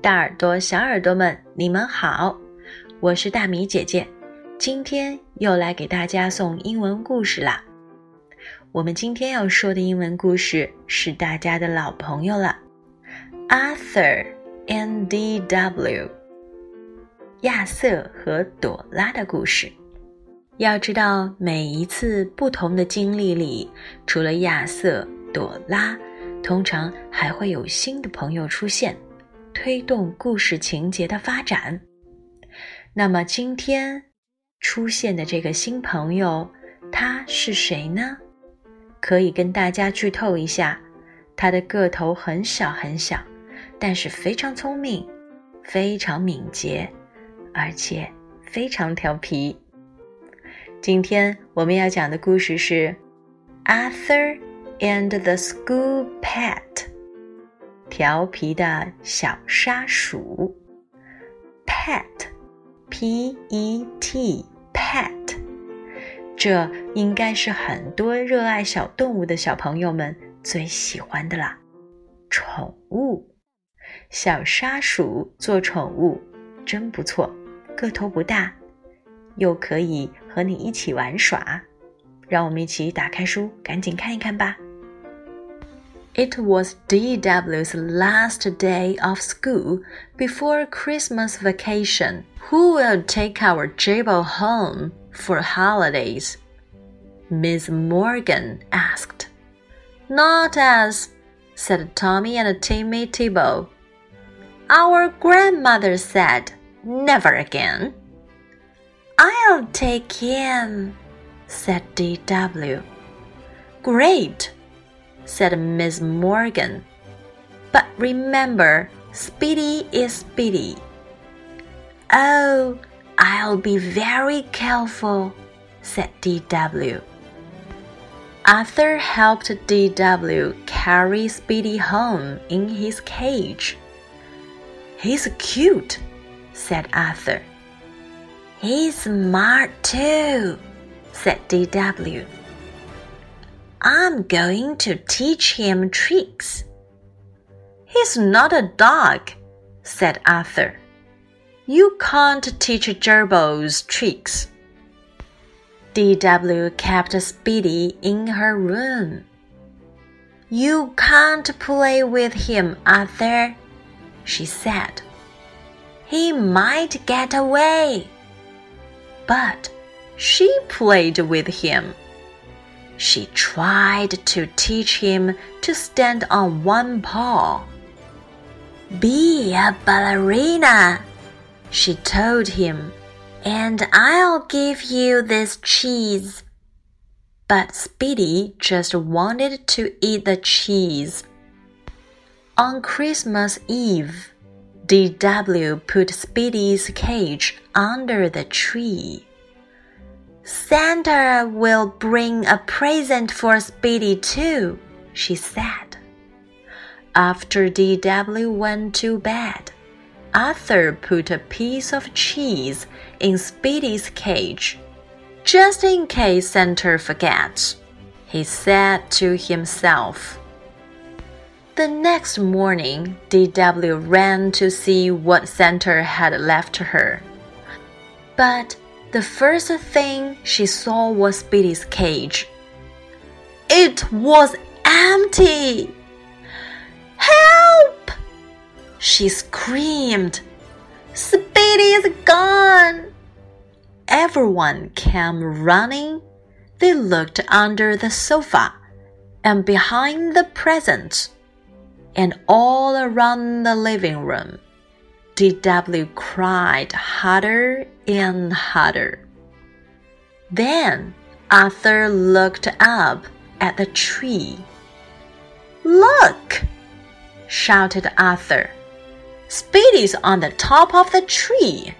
大耳朵、小耳朵们，你们好，我是大米姐姐，今天又来给大家送英文故事啦。我们今天要说的英文故事是大家的老朋友了，《Arthur and D.W.》，亚瑟和朵拉的故事。要知道，每一次不同的经历里，除了亚瑟、朵拉，通常还会有新的朋友出现。推动故事情节的发展。那么今天出现的这个新朋友，他是谁呢？可以跟大家剧透一下，他的个头很小很小，但是非常聪明，非常敏捷，而且非常调皮。今天我们要讲的故事是《Arthur and the School Pet》。调皮的小沙鼠，pet，p-e-t，pet，这应该是很多热爱小动物的小朋友们最喜欢的啦。宠物，小沙鼠做宠物真不错，个头不大，又可以和你一起玩耍。让我们一起打开书，赶紧看一看吧。It was D.W.'s last day of school before Christmas vacation. Who will take our Jabo home for holidays? Miss Morgan asked. Not us, said Tommy and Timmy Tibo. Our grandmother said, Never again. I'll take him, said D.W. Great, said Miss Morgan. But remember, Speedy is Speedy. Oh, I'll be very careful, said D.W. Arthur helped D.W. carry Speedy home in his cage. He's cute, said Arthur. He's smart too, said D.W. I'm going to teach him tricks. He's not a dog, said Arthur. You can't teach gerbils tricks. DW kept Speedy in her room. You can't play with him, Arthur, she said. He might get away. But she played with him. She tried to teach him to stand on one paw. Be a ballerina, she told him, and I'll give you this cheese. But Speedy just wanted to eat the cheese. On Christmas Eve, DW put Speedy's cage under the tree. Santa will bring a present for Speedy too, she said. After DW went to bed, Arthur put a piece of cheese in Speedy's cage, just in case Santa forgets, he said to himself. The next morning, DW ran to see what Santa had left her. But the first thing she saw was Speedy's cage. It was empty! Help! She screamed. Speedy is gone! Everyone came running. They looked under the sofa and behind the presents and all around the living room. DW cried harder and harder. Then Arthur looked up at the tree. Look! shouted Arthur. Speedy's on the top of the tree.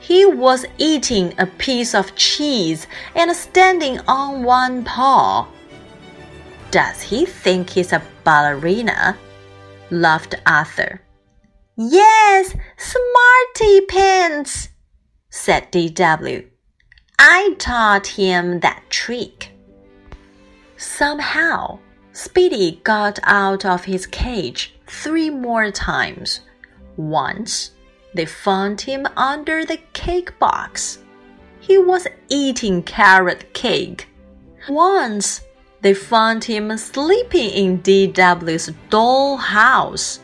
He was eating a piece of cheese and standing on one paw. Does he think he's a ballerina? laughed Arthur. Yes, smarty pants, said D.W. I taught him that trick. Somehow, Speedy got out of his cage three more times, Once they found him under the cake box. He was eating carrot cake. Once they found him sleeping in DW's doll house.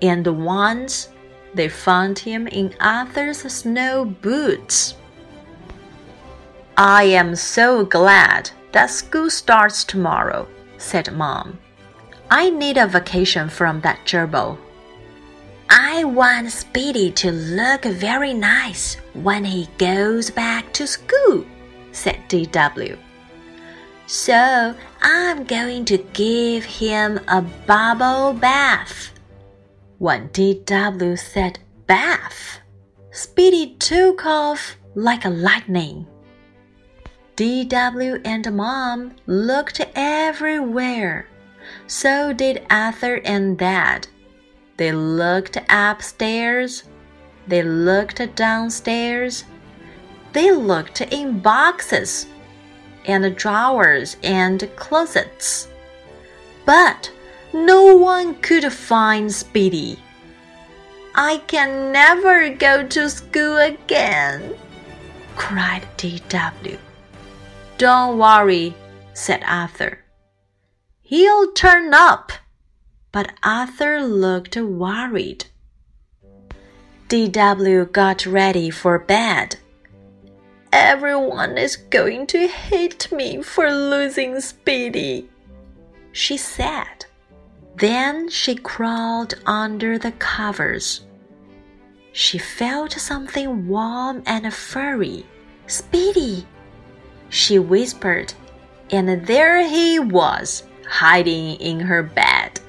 And once they found him in Arthur's snow boots. I am so glad that school starts tomorrow, said Mom. I need a vacation from that gerbil. I want Speedy to look very nice when he goes back to school, said DW. So I'm going to give him a bubble bath. When DW said bath, Speedy took off like a lightning. DW and Mom looked everywhere. So did Arthur and Dad. They looked upstairs. They looked downstairs. They looked in boxes and drawers and closets. But no one could find Speedy. I can never go to school again, cried D.W. Don't worry, said Arthur. He'll turn up. But Arthur looked worried. D.W. got ready for bed. Everyone is going to hate me for losing Speedy, she said. Then she crawled under the covers. She felt something warm and furry. Speedy, she whispered, and there he was, hiding in her bed.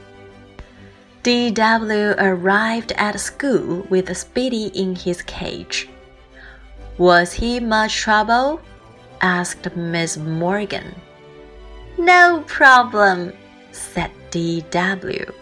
D.W. arrived at school with Speedy in his cage. Was he much trouble? asked Miss Morgan. No problem, said D.W.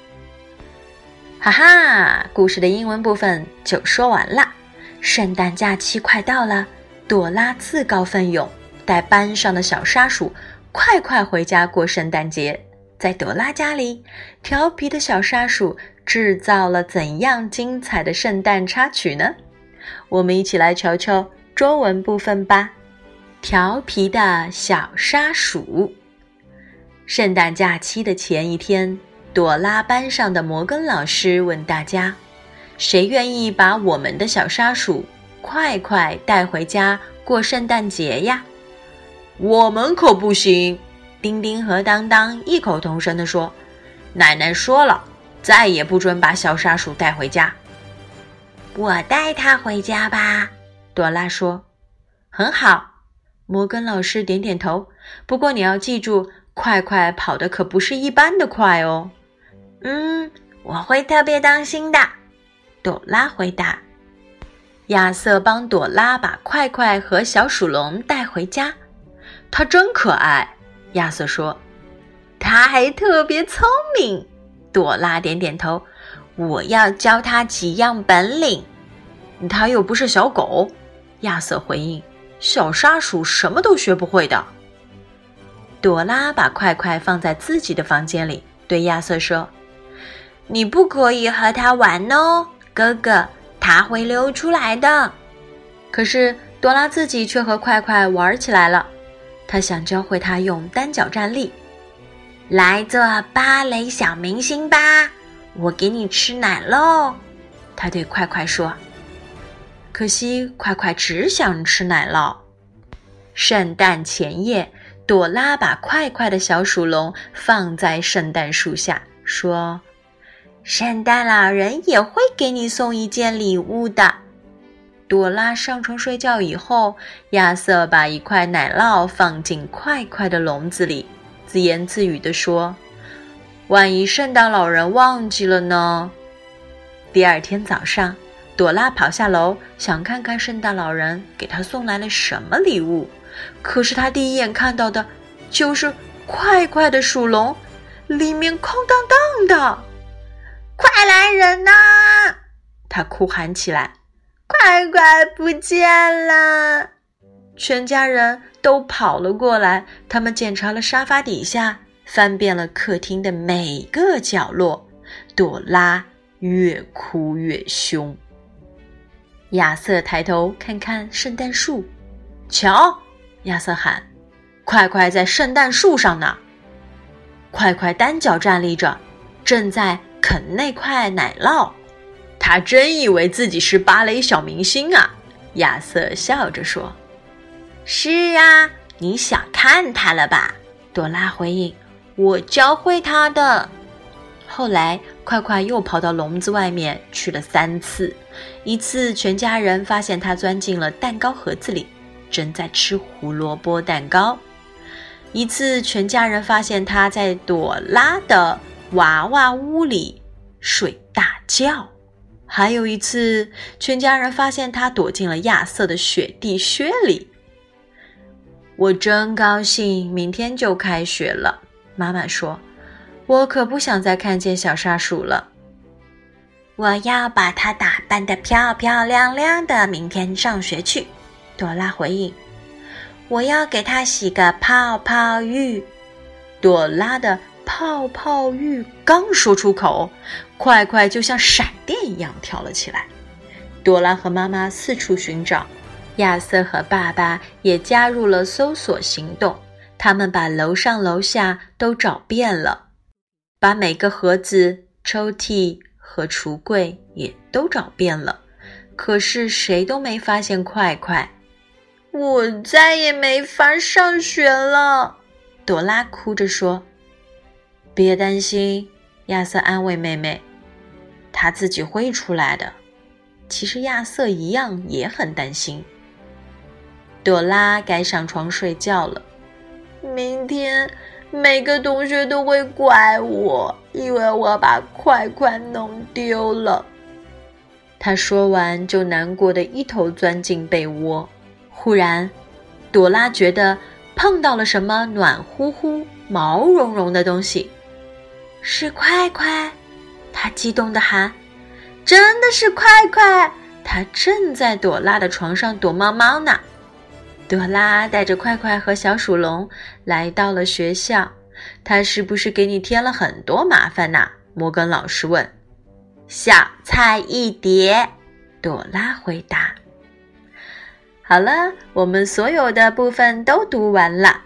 哈哈，故事的英文部分就说完了。圣诞假期快到了，朵拉自告奋勇带班上的小沙鼠快快回家过圣诞节。在朵拉家里，调皮的小沙鼠制造了怎样精彩的圣诞插曲呢？我们一起来瞧瞧中文部分吧。调皮的小沙鼠。圣诞假期的前一天，朵拉班上的摩根老师问大家：“谁愿意把我们的小沙鼠快快带回家过圣诞节呀？”“我们可不行。”丁丁和当当异口同声地说：“奶奶说了，再也不准把小沙鼠带回家。”我带它回家吧，朵拉说。“很好。”摩根老师点点头。“不过你要记住，快快跑的可不是一般的快哦。”“嗯，我会特别当心的。”朵拉回答。亚瑟帮朵拉把快快和小鼠笼带回家，它真可爱。亚瑟说：“他还特别聪明。”朵拉点点头。“我要教他几样本领。”他又不是小狗。”亚瑟回应。“小沙鼠什么都学不会的。”朵拉把快快放在自己的房间里，对亚瑟说：“你不可以和他玩哦，哥哥，他会溜出来的。”可是朵拉自己却和快快玩起来了。他想教会他用单脚站立，来做芭蕾小明星吧！我给你吃奶喽！他对快快说。可惜快快只想吃奶酪。圣诞前夜，朵拉把快快的小鼠笼放在圣诞树下，说：“圣诞老人也会给你送一件礼物的。”朵拉上床睡觉以后，亚瑟把一块奶酪放进快快的笼子里，自言自语地说：“万一圣诞老人忘记了呢？”第二天早上，朵拉跑下楼，想看看圣诞老人给她送来了什么礼物。可是他第一眼看到的，就是快快的鼠笼，里面空荡荡的。快来人呐！他哭喊起来。快快不见了！全家人都跑了过来，他们检查了沙发底下，翻遍了客厅的每个角落。朵拉越哭越凶。亚瑟抬头看看圣诞树，瞧，亚瑟喊：“快快在圣诞树上呢！”快快单脚站立着，正在啃那块奶酪。他真以为自己是芭蕾小明星啊！亚瑟笑着说：“是啊，你想看他了吧？”朵拉回应：“我教会他的。”后来，快快又跑到笼子外面去了三次。一次，全家人发现他钻进了蛋糕盒子里，正在吃胡萝卜蛋糕；一次，全家人发现他在朵拉的娃娃屋里睡大觉；还有一次，全家人发现他躲进了亚瑟的雪地靴里。我真高兴，明天就开学了。妈妈说。我可不想再看见小沙鼠了。我要把它打扮得漂漂亮亮的，明天上学去。朵拉回应：“我要给它洗个泡泡浴。”朵拉的泡泡浴刚说出口，快快就像闪电一样跳了起来。朵拉和妈妈四处寻找，亚瑟和爸爸也加入了搜索行动。他们把楼上楼下都找遍了。把每个盒子、抽屉和橱柜也都找遍了，可是谁都没发现快快。我再也没法上学了，朵拉哭着说。别担心，亚瑟安慰妹妹，他自己会出来的。其实亚瑟一样也很担心。朵拉该上床睡觉了，明天。每个同学都会怪我，因为我把快快弄丢了。他说完，就难过的一头钻进被窝。忽然，朵拉觉得碰到了什么暖乎乎、毛茸茸的东西，是快快！她激动的喊：“真的是快快！”他正在朵拉的床上躲猫猫呢。朵拉带着快快和小鼠笼来到了学校。他是不是给你添了很多麻烦呢？摩根老师问。小菜一碟，朵拉回答。好了，我们所有的部分都读完了。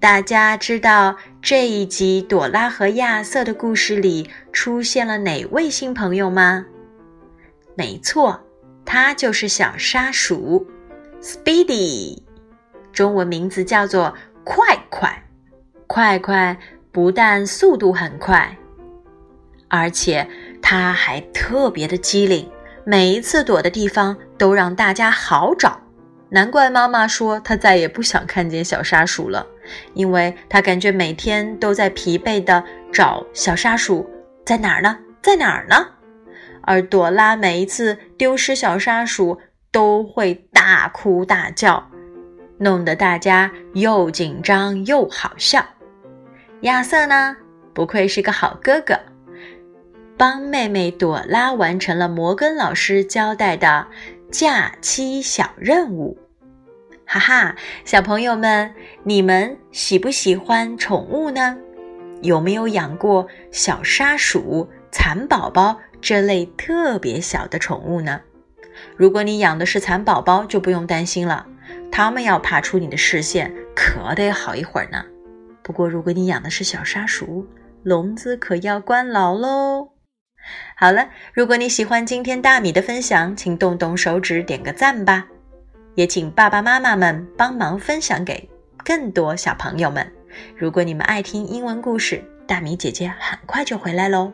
大家知道这一集朵拉和亚瑟的故事里出现了哪位新朋友吗？没错，他就是小沙鼠。Speedy，中文名字叫做快快。快快不但速度很快，而且它还特别的机灵，每一次躲的地方都让大家好找。难怪妈妈说她再也不想看见小沙鼠了，因为她感觉每天都在疲惫的找小沙鼠在哪儿呢，在哪儿呢？而朵拉每一次丢失小沙鼠。都会大哭大叫，弄得大家又紧张又好笑。亚瑟呢，不愧是个好哥哥，帮妹妹朵拉完成了摩根老师交代的假期小任务。哈哈，小朋友们，你们喜不喜欢宠物呢？有没有养过小沙鼠、蚕宝宝这类特别小的宠物呢？如果你养的是蚕宝宝，就不用担心了，它们要爬出你的视线，可得好一会儿呢。不过，如果你养的是小沙鼠，笼子可要关牢喽。好了，如果你喜欢今天大米的分享，请动动手指点个赞吧，也请爸爸妈妈们帮忙分享给更多小朋友们。如果你们爱听英文故事，大米姐姐很快就回来喽。